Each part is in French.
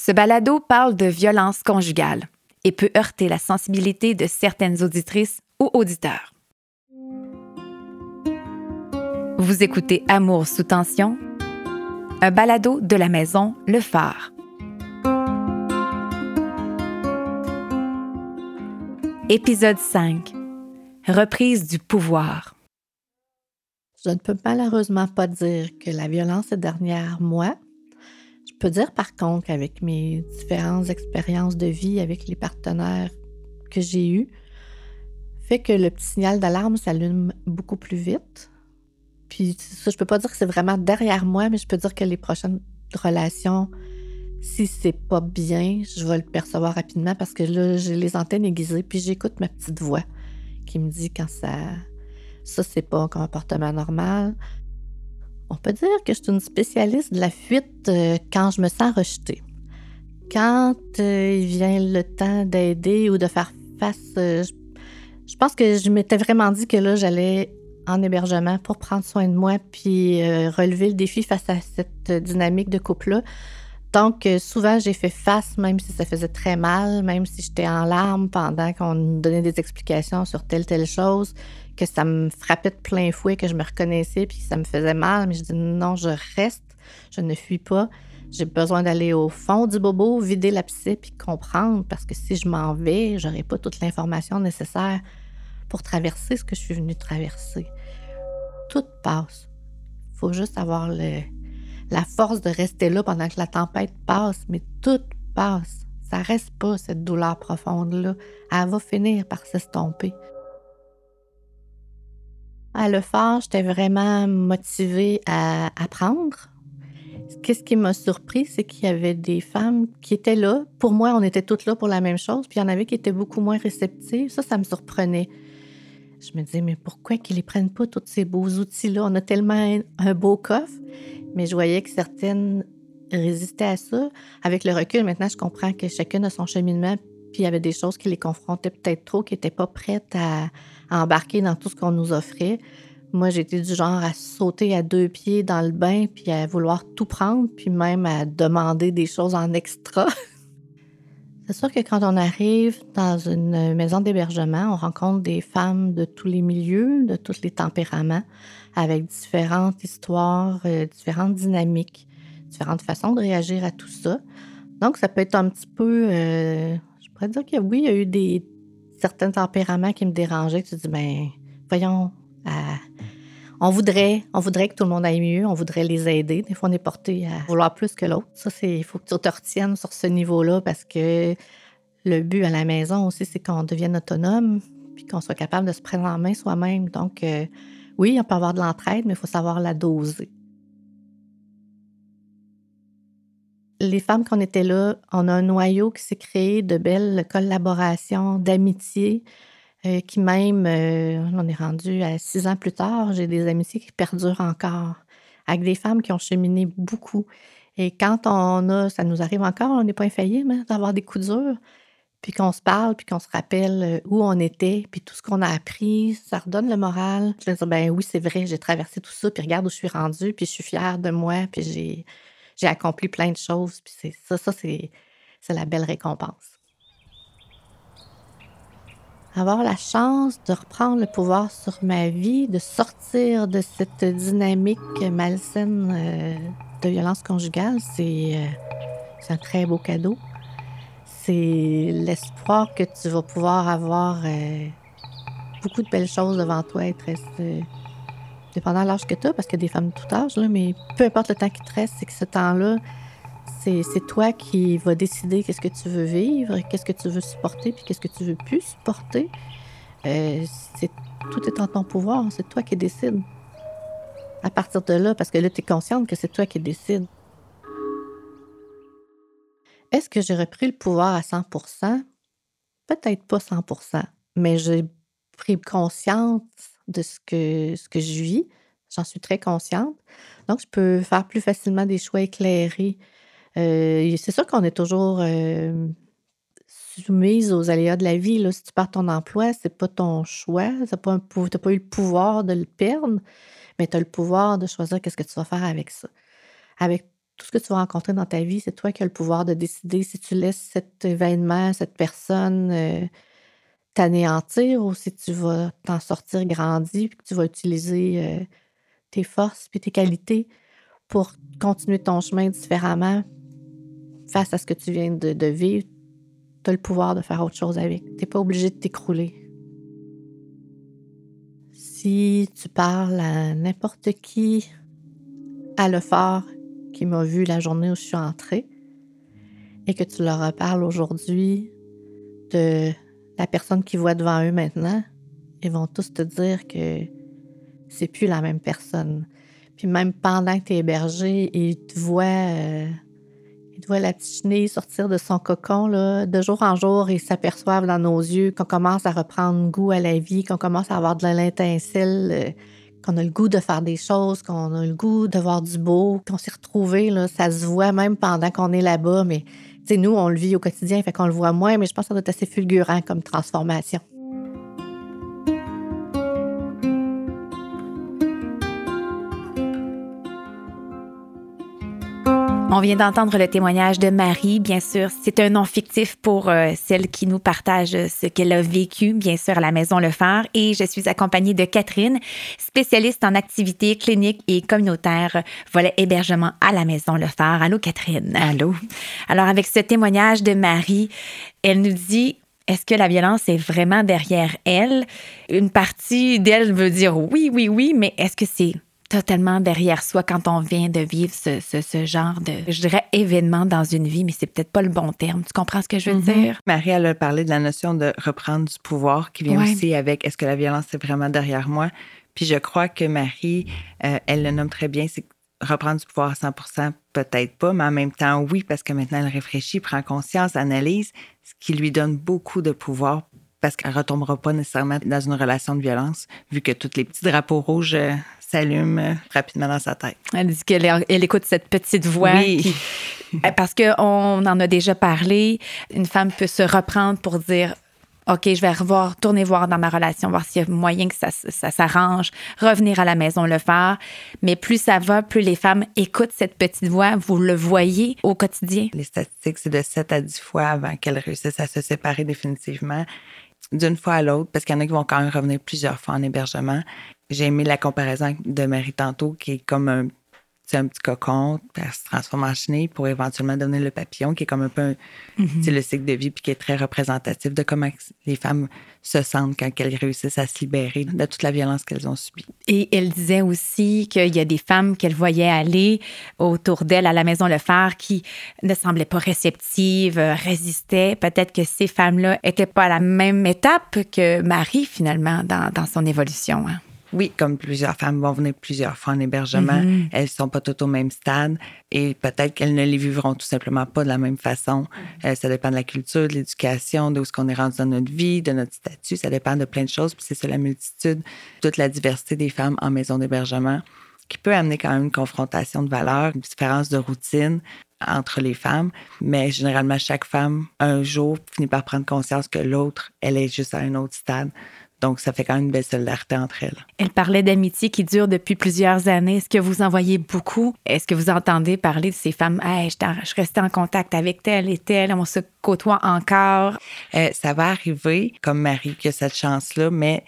Ce balado parle de violence conjugale et peut heurter la sensibilité de certaines auditrices ou auditeurs. Vous écoutez Amour sous tension, un balado de la maison Le Phare. Épisode 5. Reprise du pouvoir. Je ne peux malheureusement pas dire que la violence est derrière moi, je peux dire par contre qu'avec mes différentes expériences de vie avec les partenaires que j'ai eus, fait que le petit signal d'alarme s'allume beaucoup plus vite. Puis ça, je peux pas dire que c'est vraiment derrière moi, mais je peux dire que les prochaines relations, si c'est pas bien, je vais le percevoir rapidement parce que là, j'ai les antennes aiguisées, puis j'écoute ma petite voix qui me dit quand ça, ça c'est pas un comportement normal. On peut dire que je suis une spécialiste de la fuite euh, quand je me sens rejetée. Quand euh, il vient le temps d'aider ou de faire face, euh, je, pense que je m'étais vraiment dit que là, j'allais en hébergement pour prendre soin de moi puis relever le défi face à cette dynamique de couple-là. Donc, souvent, j'ai fait face, même si ça faisait très mal, même si j'étais en larmes pendant qu'on donnait des explications sur telle, telle chose que ça me frappait de plein fouet, que je me reconnaissais, puis ça me faisait mal. Mais je dis non, je reste, je ne fuis pas. J'ai besoin d'aller au fond du bobo, vider la psy, puis comprendre, parce que si je m'en vais, j'aurai pas toute l'information nécessaire pour traverser ce que je suis venue traverser. Tout passe. Faut juste avoir la force de rester là pendant que la tempête passe, mais tout passe. Ça reste pas, cette douleur profonde-là. Elle va finir par s'estomper. Le faire, j'étais vraiment motivée à apprendre. Qu'est-ce qui m'a surpris, c'est qu'il y avait des femmes qui étaient là. Pour moi, on était toutes là pour la même chose, puis il y en avait qui étaient beaucoup moins réceptives. Ça, ça me surprenait. Je me disais, mais pourquoi qu'ils ne prennent pas tous ces beaux outils-là? On a tellement un beau coffre, mais je voyais que certaines résistaient à ça. Avec le recul, maintenant, je comprends que chacune a son cheminement, puis il y avait des choses qui les confrontaient peut-être trop, qui n'étaient pas prêtes à, embarquer dans tout ce qu'on nous offrait. Moi, j'étais du genre à sauter à deux pieds dans le bain, puis à vouloir tout prendre, puis même à demander des choses en extra. C'est sûr que quand on arrive dans une maison d'hébergement, on rencontre des femmes de tous les milieux, de tous les tempéraments, avec différentes histoires, euh, différentes dynamiques, différentes façons de réagir à tout ça. Donc, ça peut être un petit peu, euh, je pourrais dire que oui, il y a eu des certains tempéraments qui me dérangeaient. Tu dis, ben, voyons, euh, on voudrait, on voudrait que tout le monde aille mieux, on voudrait les aider. Des fois, on est porté à vouloir plus que l'autre. Ça, c'est, il faut que tu te retiennes sur ce niveau-là parce que le but à la maison aussi, c'est qu'on devienne autonome puis qu'on soit capable de se prendre en main soi-même. Donc, euh, oui, on peut avoir de l'entraide, mais il faut savoir la doser. Les femmes qu'on était là, on a un noyau qui s'est créé de belles collaborations, d'amitié, euh, qui même, euh, on est rendu à six ans plus tard, j'ai des amitiés qui perdurent encore, avec des femmes qui ont cheminé beaucoup. Et quand on a, ça nous arrive encore, on n'est pas infaillible hein, d'avoir des coups durs, puis qu'on se parle, puis qu'on se rappelle euh, où on était, puis tout ce qu'on a appris, ça redonne le moral. Je vais dire, ben oui, c'est vrai, j'ai traversé tout ça, puis regarde où je suis rendue, puis je suis fière de moi, puis j'ai j'ai accompli plein de choses. Puis c'est ça, ça, c'est, la belle récompense. Avoir la chance de reprendre le pouvoir sur ma vie, de sortir de cette dynamique malsaine euh, de violence conjugale, c'est, euh, c'est un très beau cadeau. C'est l'espoir que tu vas pouvoir avoir euh, beaucoup de belles choses devant toi, être dépendant de l'âge que tu as, parce qu'il y a des femmes de tout âge, là, mais peu importe le temps qui te reste, c'est que ce temps-là, c'est, toi qui vas décider qu'est-ce que tu veux vivre, qu'est-ce que tu veux supporter, puis qu'est-ce que tu veux plus supporter. Euh, tout est en ton pouvoir, c'est toi qui décides. À partir de là, parce que là, tu es consciente que c'est toi qui décides. Est-ce que j'ai repris le pouvoir à 100% Peut-être pas 100% mais j'ai pris conscience de ce que, je vis. J'en suis très consciente. Donc, je peux faire plus facilement des choix éclairés. Euh, c'est sûr qu'on est toujours euh, soumise aux aléas de la vie. Là. Si tu perds ton emploi, c'est pas ton choix. Tu n'as pas, pas, eu le pouvoir de le perdre, mais tu as le pouvoir de choisir qu'est-ce que tu vas faire avec ça. Avec tout ce que tu vas rencontrer dans ta vie, c'est toi qui as le pouvoir de décider si tu laisses cet événement, cette personne euh, t'anéantir ou si tu vas t'en sortir grandi, puis que tu vas utiliser euh, tes forces puis tes qualités pour continuer ton chemin différemment face à ce que tu viens de, vivre. Tu as le pouvoir de faire autre chose avec. Tu n'es pas obligé de t'écrouler. Si tu parles à n'importe qui à le qui m'a vu la journée où je suis entrée et que tu leur reparles aujourd'hui de la personne qui voit devant eux maintenant, ils vont tous te dire que c'est plus la même personne. Puis même pendant que tu es hébergé, ils te voient, euh, ils voient la petite chenille sortir de son cocon. De jour en jour, ils s'aperçoivent dans nos yeux qu'on commence à reprendre goût à la vie, qu'on commence à avoir de l'intincelle. Euh, qu'on a le goût de faire des choses, qu'on a le goût de voir du beau, qu'on s'est retrouvé là, ça se voit même pendant qu'on est là-bas, mais nous, on le vit au quotidien, fait qu'on le voit moins, mais je pense que ça doit être assez fulgurant comme transformation. On vient d'entendre le témoignage de Marie. Bien sûr, c'est un nom fictif pour euh, celle qui nous partage ce qu'elle a vécu, bien sûr, à la Maison Le Phare. Et je suis accompagnée de Catherine, spécialiste en activités cliniques et communautaires, volet hébergement à la Maison Le Phare. Allô, Catherine? Allô? Alors, avec ce témoignage de Marie, elle nous dit est-ce que la violence est vraiment derrière elle? Une partie d'elle veut dire oui, oui, oui, mais est-ce que c'est totalement derrière soi quand on vient de vivre ce, ce, genre de, je dirais, événement dans une vie, mais c'est peut-être pas le bon terme. Tu comprends ce que je veux mm-hmm. dire? Marie, elle a parlé de la notion de reprendre du pouvoir qui vient aussi avec est-ce que la violence est vraiment derrière moi? Puis je crois que Marie, euh, elle le nomme très bien, c'est reprendre du pouvoir à 100 peut-être pas, mais en même temps, oui, parce que maintenant, elle réfléchit, prend conscience, analyse, ce qui lui donne beaucoup de pouvoir parce qu'elle ne retombera pas nécessairement dans une relation de violence, vu que tous les petits drapeaux rouges euh, s'allume euh, rapidement dans sa tête. Elle dit qu'elle elle écoute cette petite voix. Oui. Euh, parce qu'on en a déjà parlé, une femme peut se reprendre pour dire OK, je vais revoir, tourner voir dans ma relation, voir s'il y a moyen que ça, ça s'arrange, revenir à la maison le faire. Mais plus ça va, plus les femmes écoutent cette petite voix. Vous le voyez au quotidien. Les statistiques, c'est de 7 à 10 fois avant qu'elles réussissent à se séparer définitivement d'une fois à l'autre, parce qu'il y en a qui vont quand même revenir plusieurs fois en hébergement. J'ai aimé la comparaison de Marie tantôt, qui est comme un, un petit cocon, elle se transforme en chenille pour éventuellement donner le papillon, qui est comme un peu mm-hmm. le cycle de vie, puis qui est très représentatif de comment les femmes se sentent quand elles réussissent à se libérer de toute la violence qu'elles ont subie. Et elle disait aussi qu'il y a des femmes qu'elle voyait aller autour d'elle à la maison Le Phare qui ne semblaient pas réceptives, résistaient. Peut-être que ces femmes-là n'étaient pas à la même étape que Marie, finalement, dans, dans son évolution. Hein. Oui, comme plusieurs femmes vont venir plusieurs fois en hébergement, mm-hmm. elles sont pas toutes au même stade et peut-être qu'elles ne les vivront tout simplement pas de la même façon. Mm-hmm. Euh, ça dépend de la culture, de l'éducation, de où ce qu'on est rendu dans notre vie, de notre statut. Ça dépend de plein de choses. Puis c'est ça la multitude, toute la diversité des femmes en maison d'hébergement qui peut amener quand même une confrontation de valeurs, une différence de routine entre les femmes, mais généralement, chaque femme, un jour, finit par prendre conscience que l'autre, elle est juste à un autre stade. Donc, ça fait quand même une belle solidarité entre elles. Elle parlait d'amitié qui dure depuis plusieurs années. Est-ce que vous en voyez beaucoup? Est-ce que vous entendez parler de ces femmes? Hey, je, restais en contact avec telle et telle, on se côtoie encore. Euh, ça va arriver, comme Marie, qui a cette chance-là, mais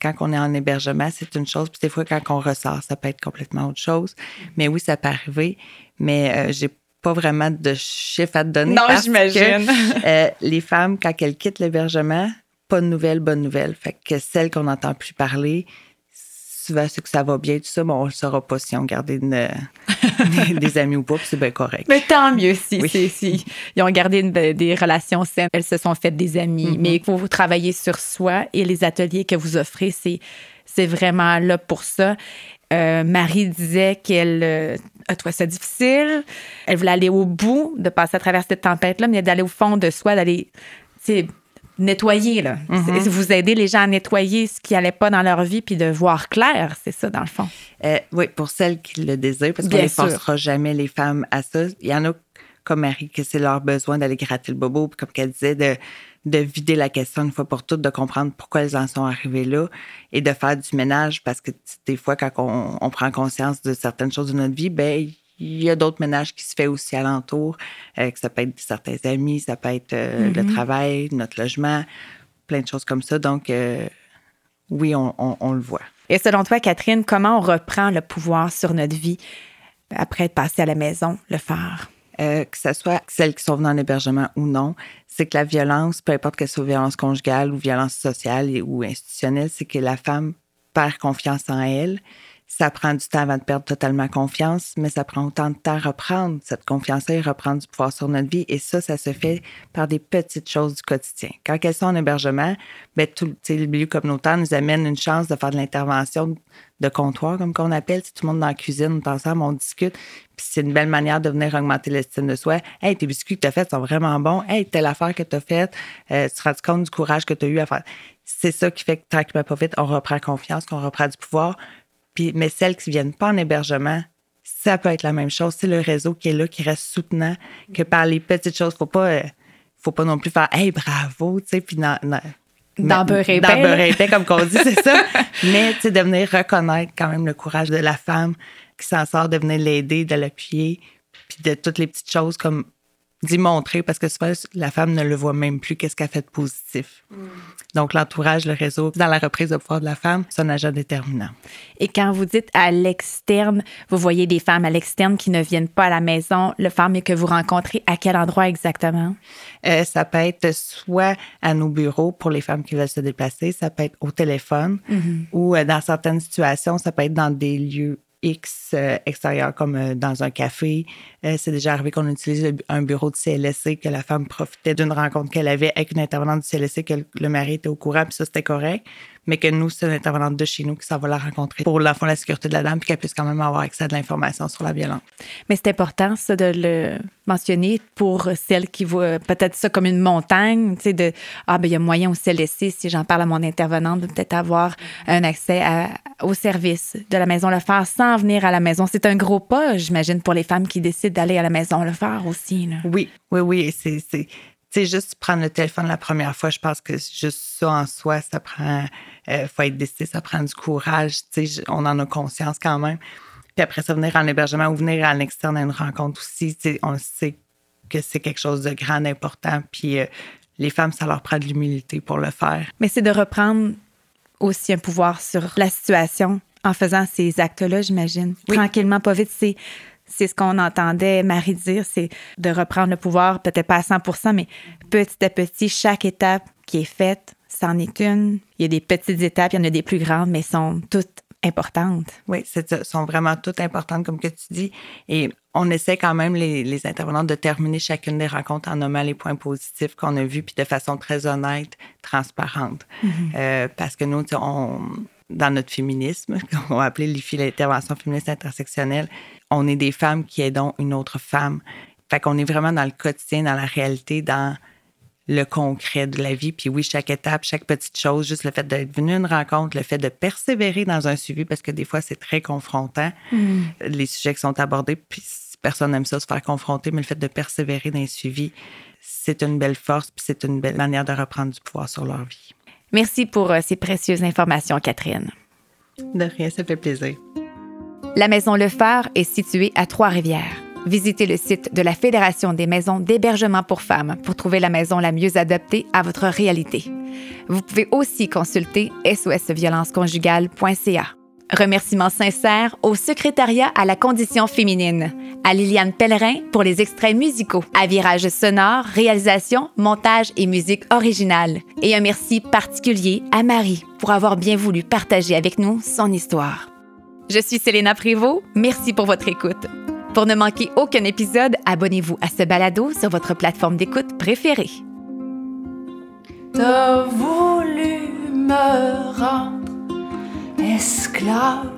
quand on est en hébergement, c'est une chose. Puis des fois, quand on ressort, ça peut être complètement autre chose. Mais oui, ça peut arriver. Mais euh, j'ai pas vraiment de chiffres à te donner. Non, j'imagine. Euh, les femmes, quand elles quittent l'hébergement, pas de nouvelles, bonne nouvelle. Fait que celle qu'on n'entend plus parler, souvent c'est que ça va bien, tout ça, mais on ne saura pas si on gardé des, amis ou pas, c'est bien correct. Mais tant mieux si, si, ils ont gardé des relations saines, elles se sont faites des amis. Mm-hmm. Mais il faut travailler sur soi et les ateliers que vous offrez, c'est, c'est vraiment là pour ça. Euh, Marie disait qu'elle euh, a trouvé ça difficile. Elle voulait aller au bout, de passer à travers cette tempête-là, mais d'aller au fond de soi, d'aller nettoyer, là. Mm-hmm. Vous aider les gens à nettoyer ce qui n'allait pas dans leur vie puis de voir clair, c'est ça, dans le fond. Euh, oui, pour celles qui le désirent, parce qu'on ne forcera jamais les femmes à ça. Il y en a comme Marie, que c'est leur besoin d'aller gratter le bobo, puis comme qu'elle disait, de, de vider la question une fois pour toutes, de comprendre pourquoi elles en sont arrivées là et de faire du ménage parce que des fois, quand on, on prend conscience de certaines choses de notre vie, ben il y a d'autres ménages qui se fait aussi alentour, euh, que ça peut être certains amis, ça peut être euh, le Mhm. travail, notre logement, plein de choses comme ça. Donc, euh, oui, on, on- on le voit. Et selon toi, Catherine, comment on reprend le pouvoir sur notre vie après être passé à la maison, le faire? Euh, que ce soit celles qui sont venues en hébergement ou non, c'est que la violence, peu importe que ce soit violence conjugale ou violence sociale ou institutionnelle, c'est que la femme perd confiance en elle. Ça prend du temps avant de perdre totalement confiance, mais ça prend autant de temps à reprendre cette confiance-là et reprendre du pouvoir sur notre vie. Et ça, ça se fait par des petites choses du quotidien. Quand elles sont en hébergement, ben, tout, le milieu communautaire nous amène une chance de faire de l'intervention de comptoir, comme qu'on appelle. Sais, tout le monde dans la cuisine, on est ensemble, on discute. Puis c'est une belle manière de venir augmenter l'estime de soi. Hey, tes biscuits que tu as faits sont vraiment bons. Hey, telle affaire que tu as faite, euh, tu te rends compte du courage que tu as eu à faire? C'est ça qui fait que tranquillement, pas vite, on reprend confiance, qu'on reprend du pouvoir. Puis, mais celles qui viennent pas en hébergement, ça peut être la même chose. C'est le réseau qui est là, qui reste soutenant, que par les petites choses, faut pas, euh, faut pas non plus faire, hey, bravo, tu sais, puis dans, dans- Dans beurre dans beurre pain, comme qu'on dit, c'est ça. Mais, tu sais, de venir reconnaître quand même le courage de la femme qui s'en sort, de venir l'aider, de l'appuyer, puis de toutes les petites choses comme d'y montrer, parce que souvent, la femme ne le voit même plus, qu'est-ce qu'elle fait de positif. Donc, l'entourage, le réseau, dans la reprise de pouvoir de la femme, c'est un agent déterminant. Et quand vous dites à l'externe, vous voyez des femmes à l'externe qui ne viennent pas à la maison, le femme que vous rencontrez, à quel endroit exactement? Euh, ça peut être soit à nos bureaux pour les femmes qui veulent se déplacer, ça peut être au téléphone ou euh, dans certaines situations, ça peut être dans des lieux X euh, extérieurs comme euh, dans un café. Euh, c'est déjà arrivé qu'on utilise un bureau de CLSC, que la femme profitait d'une rencontre qu'elle avait avec une intervenante du CLSC, que le mari était au courant, puis ça, c'était correct. Mais que nous, c'est une intervenante de chez nous qui s'en va la rencontrer pour la, la sécurité de la dame, puis qu'elle puisse quand même avoir accès à de l'information sur la violence. Mais c'est important, ça, de le mentionner pour celles qui voient peut-être ça comme une montagne, tu sais, de Ah, ben il y a moyen au CLSC, si j'en parle à mon intervenante, de peut-être avoir un accès à- au service de la maison le faire sans venir à la maison. C'est un gros pas, j'imagine, pour les femmes qui décident d'aller à la maison le faire aussi. là. Oui, oui, oui. C'est, c'est, juste prendre le téléphone la première fois, je pense que juste ça en soi, ça prend, euh, faut être décidé, ça prend du courage. Tu sais, je- on en a conscience quand même. Puis après ça, venir en hébergement ou venir à l'externe à une rencontre aussi, on sait que c'est quelque chose de grand, d'important. Puis euh, les femmes, ça leur prend de l'humilité pour le faire. Mais c'est de reprendre aussi un pouvoir sur la situation en faisant ces actes-là, j'imagine. Oui. Tranquillement, pas vite, c'est. C'est ce qu'on entendait Marie dire, c'est de reprendre le pouvoir, peut-être pas à 100 mais petit à petit, chaque étape qui est faite, c'en est une. Il y a des petites étapes, il y en a des plus grandes, mais sont toutes importantes. Oui, c'est sont vraiment toutes importantes, comme que tu dis. Et on essaie quand même, les, les intervenants, de terminer chacune des rencontres en nommant les points positifs qu'on a vus, puis de façon très honnête, transparente. Euh, parce que nous, on, dans notre féminisme, qu'on va appeler l'IFI, l'intervention féministe intersectionnelle, on est des femmes qui aidons une autre femme. Fait qu'on est vraiment dans le quotidien, dans la réalité, dans le concret de la vie. Puis oui, chaque étape, chaque petite chose, juste le fait d'être venu à une rencontre, le fait de persévérer dans un suivi, parce que des fois, c'est très confrontant, les sujets qui sont abordés, puis personne n'aime ça, se faire confronter, mais le fait de persévérer dans un suivi, c'est une belle force, puis c'est une belle manière de reprendre du pouvoir sur leur vie. Merci pour euh, ces précieuses informations, Catherine. De rien, ça fait plaisir. La Maison Le Phare est située à Trois-Rivières. Visitez le site de la Fédération des maisons d'hébergement pour femmes pour trouver la maison la mieux adaptée à votre réalité. Vous pouvez aussi consulter sosviolenceconjugale.ca. Remerciements sincères au secrétariat à la condition féminine, à Liliane Pellerin pour les extraits musicaux, à Virage sonore, réalisation, montage et musique originale. Et un merci particulier à Marie pour avoir bien voulu partager avec nous son histoire. Je suis Céléna Prévost. Merci pour votre écoute. Pour ne manquer aucun épisode, abonnez-vous à ce balado sur votre plateforme d'écoute préférée. T'as voulu me rendre esclave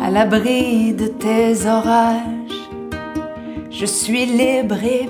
à l'abri de tes orages. Je suis libre et